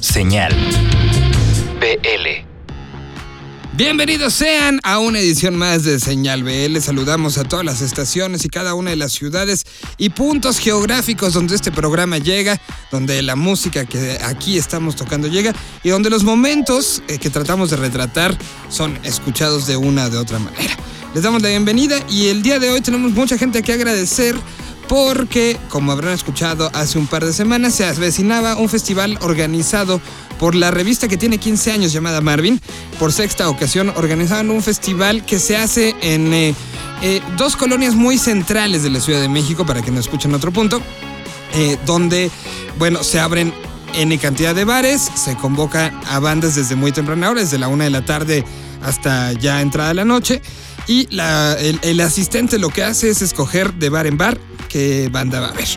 Señal. BL. Bienvenidos sean a una edición más de Señal BL. Saludamos a todas las estaciones y cada una de las ciudades y puntos geográficos donde este programa llega, donde la música que aquí estamos tocando llega y donde los momentos eh, que tratamos de retratar son escuchados de una o de otra manera. Les damos la bienvenida y el día de hoy tenemos mucha gente que agradecer porque, como habrán escuchado hace un par de semanas, se avecinaba un festival organizado por la revista que tiene 15 años llamada Marvin. Por sexta ocasión organizaban un festival que se hace en eh, eh, dos colonias muy centrales de la Ciudad de México, para que no escuchen otro punto, eh, donde, bueno, se abren N cantidad de bares, se convoca a bandas desde muy temprana hora, desde la una de la tarde hasta ya entrada la noche. Y el asistente lo que hace es escoger de bar en bar qué banda va a ver.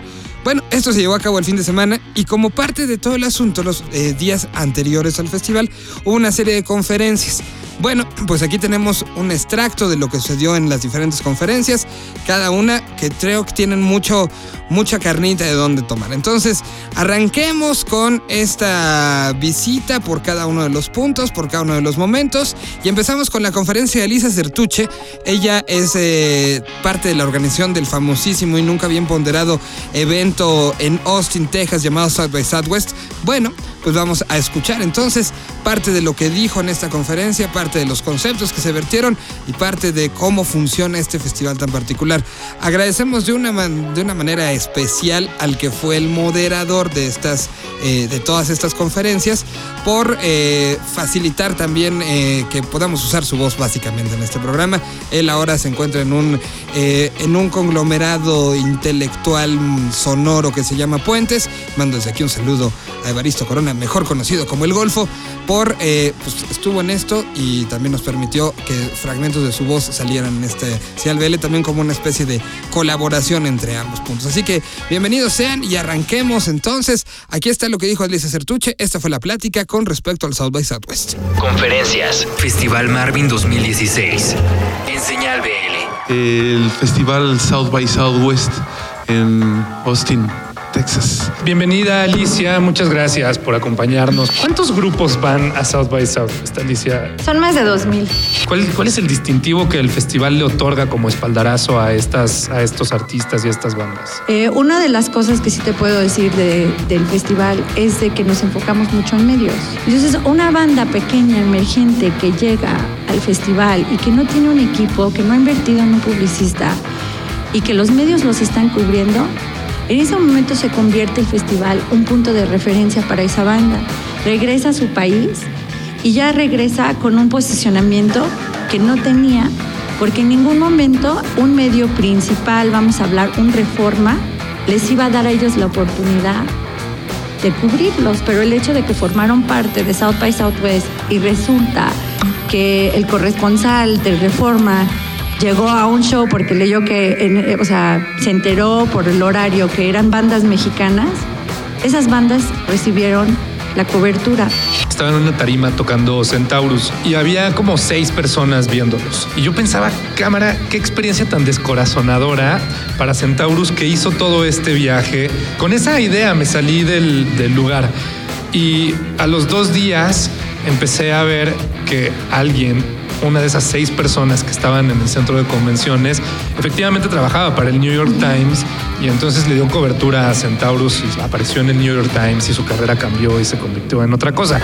Bueno, esto se llevó a cabo el fin de semana y como parte de todo el asunto, los eh, días anteriores al festival, hubo una serie de conferencias. Bueno, pues aquí tenemos un extracto de lo que sucedió en las diferentes conferencias, cada una que creo que tienen mucho, mucha carnita de dónde tomar. Entonces, arranquemos con esta visita por cada uno de los puntos, por cada uno de los momentos, y empezamos con la conferencia de Elisa Certuche. Ella es eh, parte de la organización del famosísimo y nunca bien ponderado evento en Austin, Texas, llamado South by Southwest. Bueno, pues vamos a escuchar entonces parte de lo que dijo en esta conferencia, parte de los conceptos que se vertieron y parte de cómo funciona este festival tan particular. Agradecemos de una, man- de una manera especial al que fue el moderador de, estas, eh, de todas estas conferencias por eh, facilitar también eh, que podamos usar su voz básicamente en este programa. Él ahora se encuentra en un, eh, en un conglomerado intelectual sonoro que se llama Puentes. Mando desde aquí un saludo a Evaristo Corona, mejor conocido como El Golfo, por eh, pues, estuvo en esto y también nos permitió que fragmentos de su voz salieran en este Cial BL también como una especie de colaboración entre ambos puntos. Así que bienvenidos sean y arranquemos entonces. Aquí está lo que dijo Alicia Certuche. Esta fue la plática con respecto al South by Southwest. Conferencias. Festival Marvin 2016. En Señal BL. el festival South by Southwest en Austin, Texas. Bienvenida Alicia, muchas gracias por acompañarnos. ¿Cuántos grupos van a South by Southwest, Alicia? Son más de 2000. ¿Cuál, cuál es el distintivo que el festival le otorga como espaldarazo a, estas, a estos artistas y a estas bandas? Eh, una de las cosas que sí te puedo decir de- del festival es de que nos enfocamos mucho en medios. Entonces, una banda pequeña, emergente, que llega al festival y que no tiene un equipo, que no ha invertido en un publicista y que los medios los están cubriendo, en ese momento se convierte el festival un punto de referencia para esa banda. Regresa a su país y ya regresa con un posicionamiento que no tenía, porque en ningún momento un medio principal, vamos a hablar, un reforma, les iba a dar a ellos la oportunidad de cubrirlos, pero el hecho de que formaron parte de South by Southwest y resulta que el corresponsal del Reforma llegó a un show porque leyó que, en- eh, o sea, se enteró por el horario que eran bandas mexicanas, esas bandas recibieron la cobertura. Estaba en una tarima tocando Centaurus y había como seis personas viéndolos. Y yo pensaba, cámara, qué experiencia tan descorazonadora para Centaurus que hizo todo este viaje. Con esa idea me salí del, del lugar. Y a los dos días empecé a ver que alguien, una de esas seis personas que estaban en el centro de convenciones, efectivamente trabajaba para el New York Times y entonces le dio cobertura a Centaurus y apareció en el New York Times y su carrera cambió y se convirtió en otra cosa.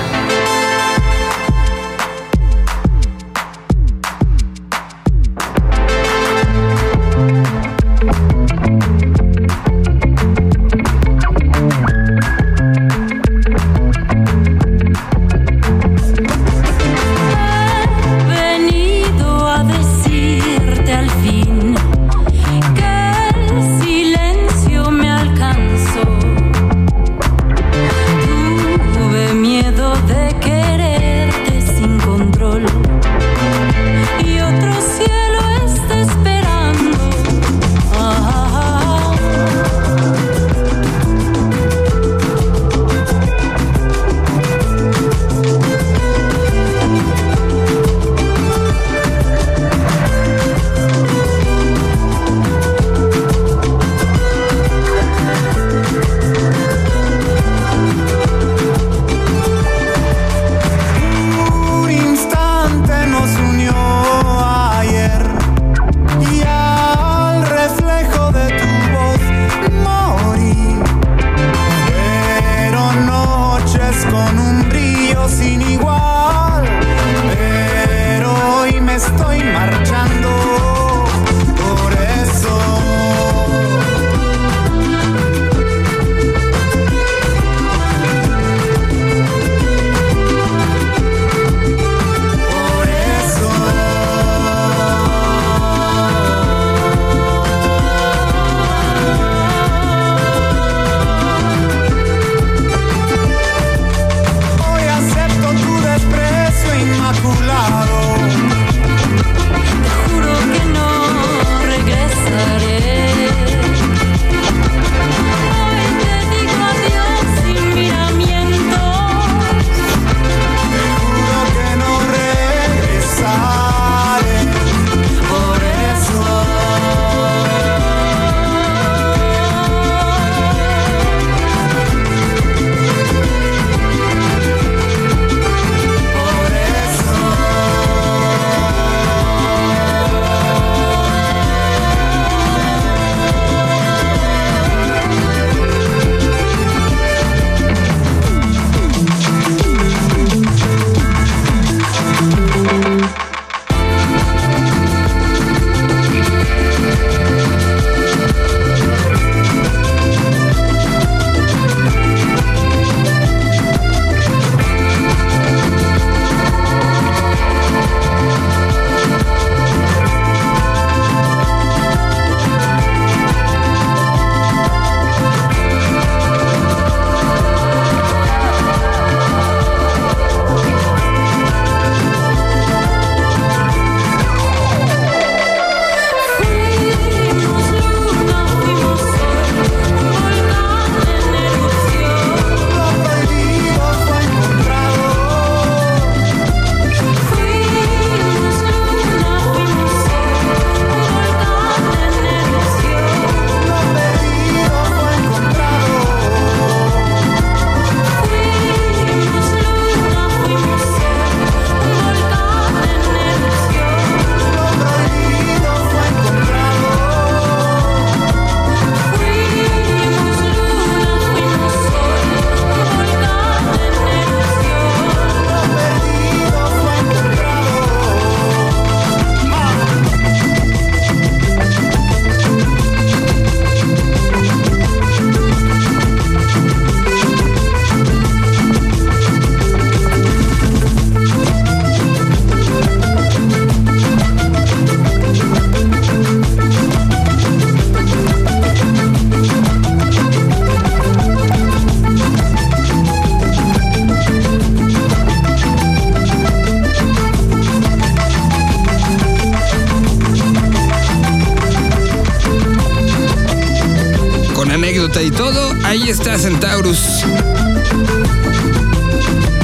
Ahí está Centaurus.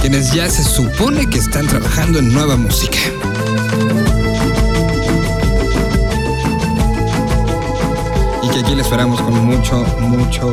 Quienes ya se supone que están trabajando en nueva música. Y que aquí le esperamos con mucho, mucho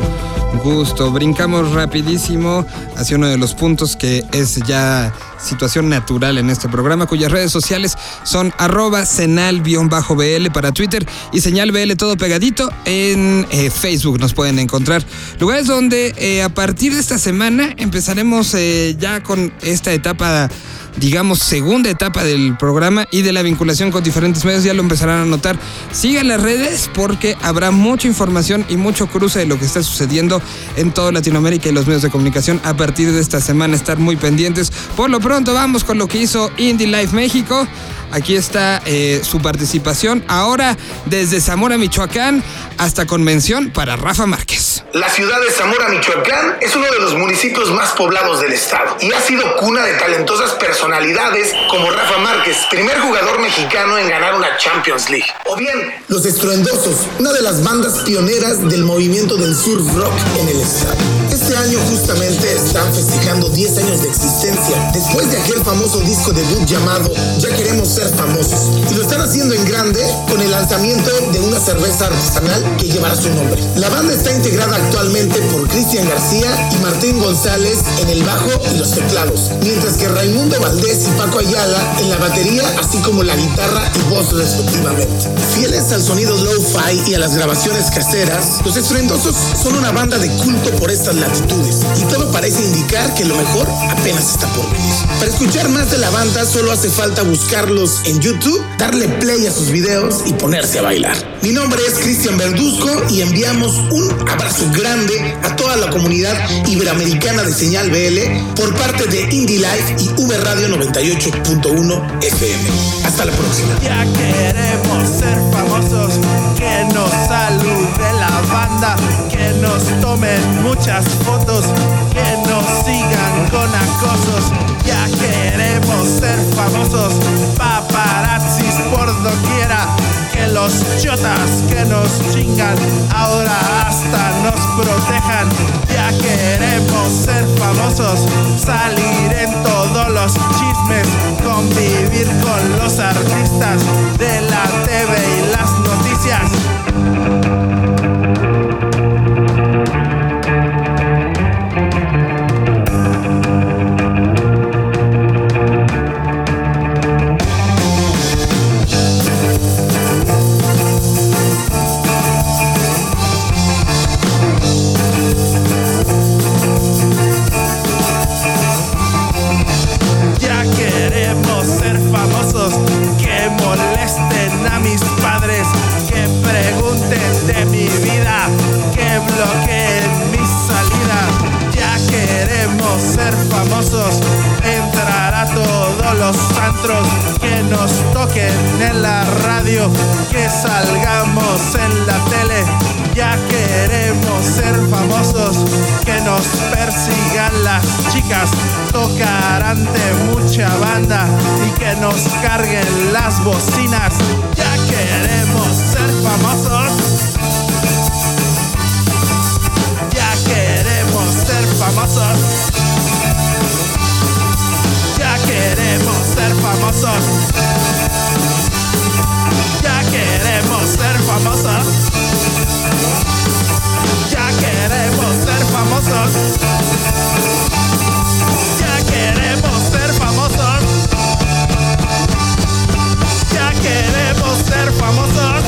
gusto. Brincamos rapidísimo hacia uno de los puntos que es ya situación natural en este programa, cuyas redes sociales son arroba senal-bl para Twitter y señal BL todo pegadito en eh, Facebook nos pueden encontrar. Lugares donde eh, a partir de esta semana empezaremos eh, ya con esta etapa digamos, segunda etapa del programa y de la vinculación con diferentes medios, ya lo empezarán a notar. Sigan las redes porque habrá mucha información y mucho cruce de lo que está sucediendo en toda Latinoamérica y los medios de comunicación a partir de esta semana. Estar muy pendientes. Por lo pronto vamos con lo que hizo Indie Life México. Aquí está eh, su participación ahora desde Zamora, Michoacán, hasta convención para Rafa Márquez. La ciudad de Zamora, Michoacán, es uno de los municipios más poblados del estado y ha sido cuna de talentosas personalidades como Rafa Márquez, primer jugador mexicano en ganar una Champions League. O bien, Los Estruendosos, una de las bandas pioneras del movimiento del surf rock en el estado. Este año justamente están festejando 10 años de existencia después de aquel famoso disco debut llamado Ya queremos ser famosos. Y lo están haciendo en grande con el lanzamiento de una cerveza artesanal que llevará su nombre. La banda está integrada actualmente por Cristian García y Martín González en el bajo y los teclados, mientras que Raimundo Valdés y Paco Ayala en la batería, así como la guitarra y voz respectivamente. Fieles al sonido low-fi y a las grabaciones caseras, los estruendosos son una banda de culto por estas latitudes y todo parece indicar que lo mejor apenas está por venir. Para escuchar más de la banda solo hace falta buscarlos en YouTube, darle play a sus videos y ponerse a bailar. Mi nombre es Cristian Verduzco y enviamos un abrazo grande a toda la comunidad iberoamericana de Señal BL por parte de Indie Life y V Radio 98.1 FM. Hasta la próxima. Ya queremos ser famosos, que nos salude la banda, que nos tomen muchas fotos, que nos sigan con acosos. Ya queremos ser famosos, paparazzis por doquiera, los chotas que nos chingan ahora hasta nos protejan. Ya queremos ser famosos, salir en todos los chismes, convivir con los artistas de la TV y las noticias. Queremos ser famosos, que nos persigan las chicas, tocar ante mucha banda y que nos carguen las bocinas. Ya queremos ser famosos. Ya queremos ser famosos. Ya queremos ser famosos. Ya queremos ser famosos. Ya queremos ser famosos. Ya queremos ser famosos.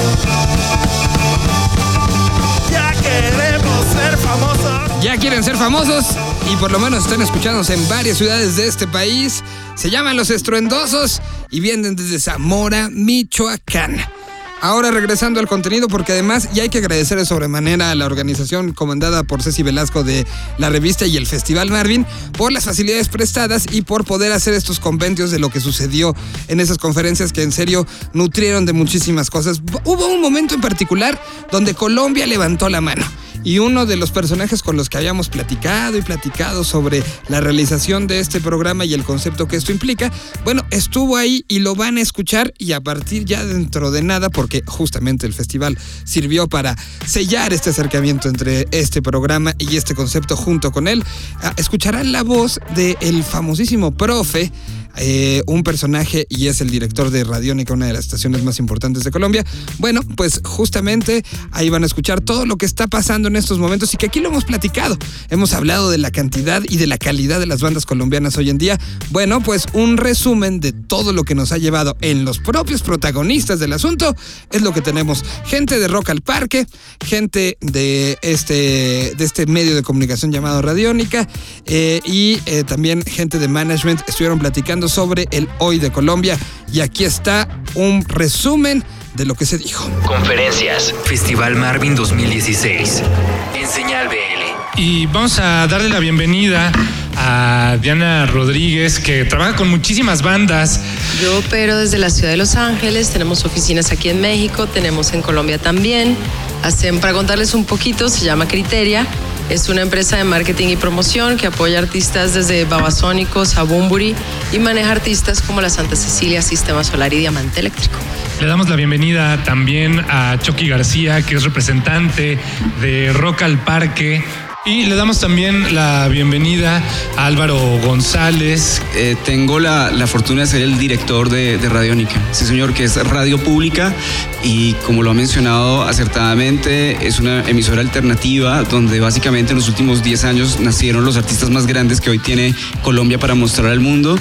Ya queremos ser famosos. Ya quieren ser famosos y por lo menos están escuchándose en varias ciudades de este país. Se llaman Los Estruendosos y vienen desde Zamora, Michoacán. Ahora regresando al contenido, porque además ya hay que agradecer de sobremanera a la organización comandada por Ceci Velasco de la revista y el Festival Marvin por las facilidades prestadas y por poder hacer estos compendios de lo que sucedió en esas conferencias que en serio nutrieron de muchísimas cosas. Hubo un momento en particular donde Colombia levantó la mano. Y uno de los personajes con los que habíamos platicado y platicado sobre la realización de este programa y el concepto que esto implica, bueno, estuvo ahí y lo van a escuchar y a partir ya dentro de nada, porque que justamente el festival sirvió para sellar este acercamiento entre este programa y este concepto junto con él. Ah, escucharán la voz del famosísimo profe eh, un personaje y es el director de Radiónica, una de las estaciones más importantes de Colombia. Bueno, pues justamente ahí van a escuchar todo lo que está pasando en estos momentos y que aquí lo hemos platicado. Hemos hablado de la cantidad y de la calidad de las bandas colombianas hoy en día. Bueno, pues un resumen de todo lo que nos ha llevado en los propios protagonistas del asunto es lo que tenemos. Gente de Rock al Parque, gente de este, de este medio de comunicación llamado Radiónica eh, y eh, también gente de management estuvieron platicando sobre el hoy de Colombia y aquí está un resumen de lo que se dijo. Conferencias. Festival Marvin 2016. En Señal BL. Y vamos a darle la bienvenida a Diana Rodríguez, que trabaja con muchísimas bandas. Yo opero desde la ciudad de Los Ángeles, tenemos oficinas aquí en México, tenemos en Colombia también. Hacen, para contarles un poquito, se llama Criteria. Es una empresa de marketing y promoción que apoya artistas desde Babasónicos a Bumburi y maneja artistas como la Santa Cecilia, Sistema Solar y Diamante Eléctrico. Le damos la bienvenida también a Chucky García, que es representante de Rock al Parque. Y le damos también la bienvenida a Álvaro González. Eh, tengo la, la fortuna de ser el director de, de Radiónica. Sí, señor, que es radio pública y como lo ha mencionado acertadamente, es una emisora alternativa donde básicamente en los últimos 10 años nacieron los artistas más grandes que hoy tiene Colombia para mostrar al mundo.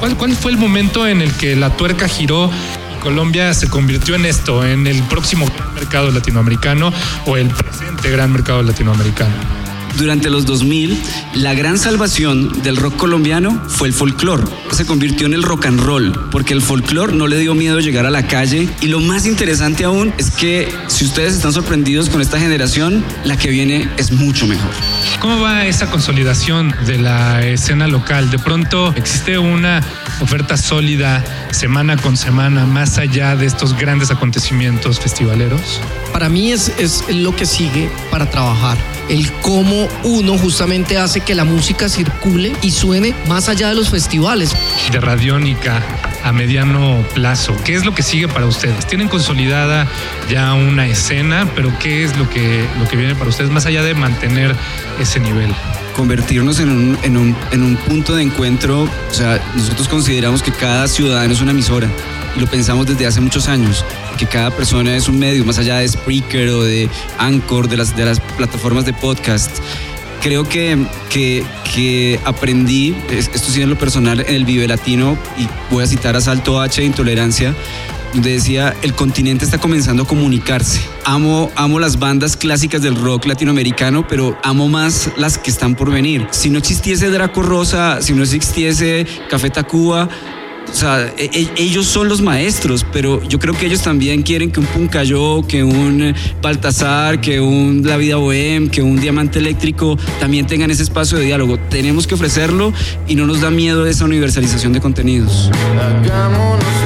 ¿Cuál, ¿Cuál fue el momento en el que la tuerca giró y Colombia se convirtió en esto, en el próximo gran mercado latinoamericano o el presente gran mercado latinoamericano? Durante los 2000, la gran salvación del rock colombiano fue el folclore. Se convirtió en el rock and roll, porque el folclore no le dio miedo llegar a la calle. Y lo más interesante aún es que si ustedes están sorprendidos con esta generación, la que viene es mucho mejor. ¿Cómo va esa consolidación de la escena local? De pronto existe una oferta sólida semana con semana, más allá de estos grandes acontecimientos festivaleros. Para mí es, es lo que sigue para trabajar. El cómo uno justamente hace que la música circule y suene más allá de los festivales. De Radiónica a mediano plazo, ¿qué es lo que sigue para ustedes? ¿Tienen consolidada ya una escena, pero qué es lo que, lo que viene para ustedes más allá de mantener ese nivel? convertirnos en un, en, un, en un punto de encuentro, o sea, nosotros consideramos que cada ciudadano es una emisora lo pensamos desde hace muchos años, que cada persona es un medio, más allá de Spreaker o de Anchor, de las, de las plataformas de podcast. Creo que, que, que aprendí, es- esto sí en lo personal, en el Vive Latino, y voy a citar a Salto H de Intolerancia, decía, el continente está comenzando a comunicarse. Amo, amo las bandas clásicas del rock latinoamericano, pero amo más las que están por venir. Si no existiese Draco Rosa, si no existiese Café Tacuba, o sea, e- e- ellos son los maestros, pero yo creo que ellos también quieren que un Puncayo, que un eh, Baltasar, que un La Vida Bohem, que un Diamante Eléctrico también tengan ese espacio de diálogo. Tenemos que ofrecerlo y no nos da miedo esa universalización de contenidos. Hagámonos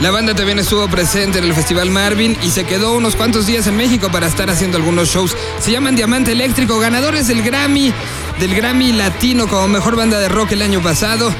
La banda también estuvo presente en el Festival Marvin y se quedó unos cuantos días en México para estar haciendo algunos shows. Se llaman Diamante Eléctrico, ganadores del Grammy, del Grammy Latino como mejor banda de rock el año pasado.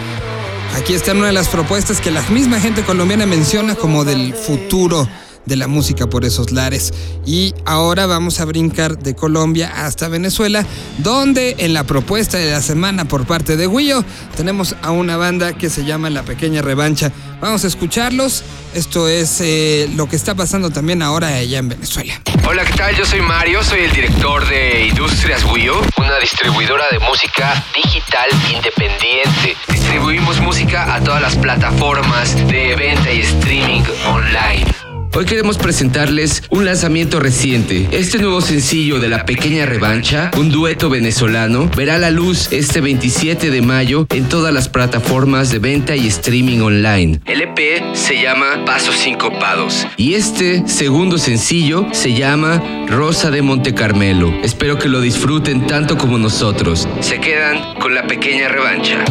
Aquí está una de las propuestas que la misma gente colombiana menciona como del futuro de la música por esos lares. Y ahora vamos a brincar de Colombia hasta Venezuela, donde en la propuesta de la semana por parte de Guillo tenemos a una banda que se llama La Pequeña Revancha. Vamos a escucharlos. Esto es eh, lo que está pasando también ahora allá en Venezuela. Hola, ¿qué tal? Yo soy Mario, soy el director de Industrias Wio, una distribuidora de música digital independiente. Distribuimos música a todas las plataformas de venta y streaming online. Hoy queremos presentarles un lanzamiento reciente. Este nuevo sencillo de La Pequeña Revancha, un dueto venezolano, verá la luz este 27 de mayo en todas las plataformas de venta y streaming online. El EP se llama Pasos Sincopados y este segundo sencillo se llama Rosa de Monte Carmelo. Espero que lo disfruten tanto como nosotros. Se quedan con La Pequeña Revancha.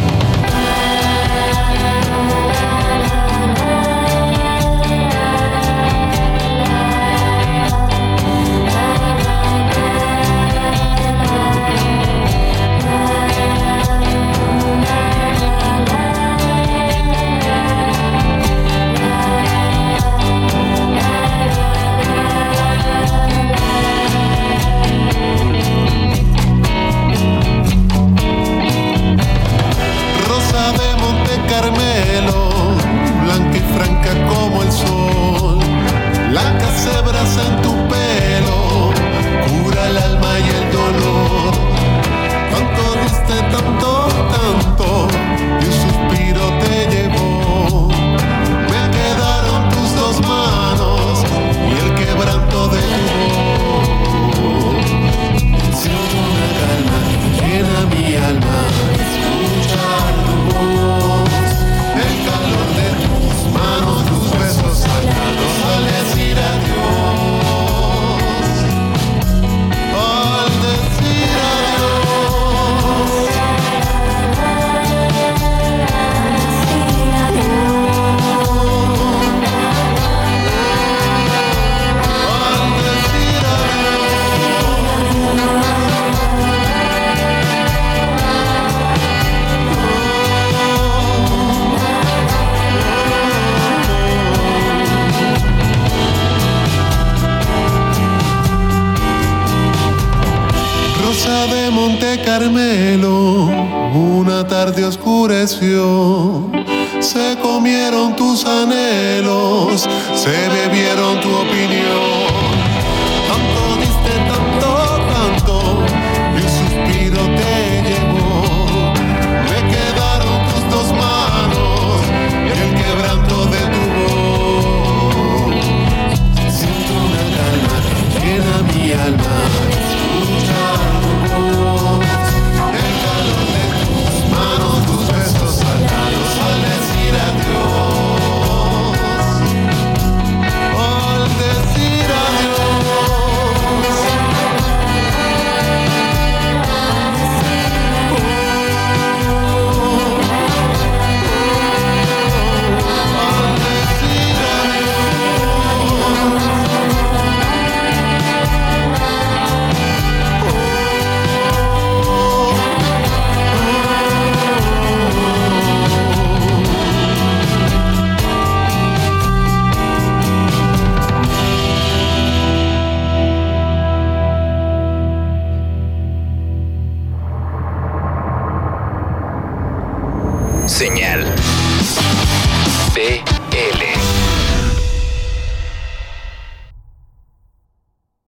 De Monte Carmelo, una tarde oscureció. Se comieron tus anhelos, se bebieron tu opinión.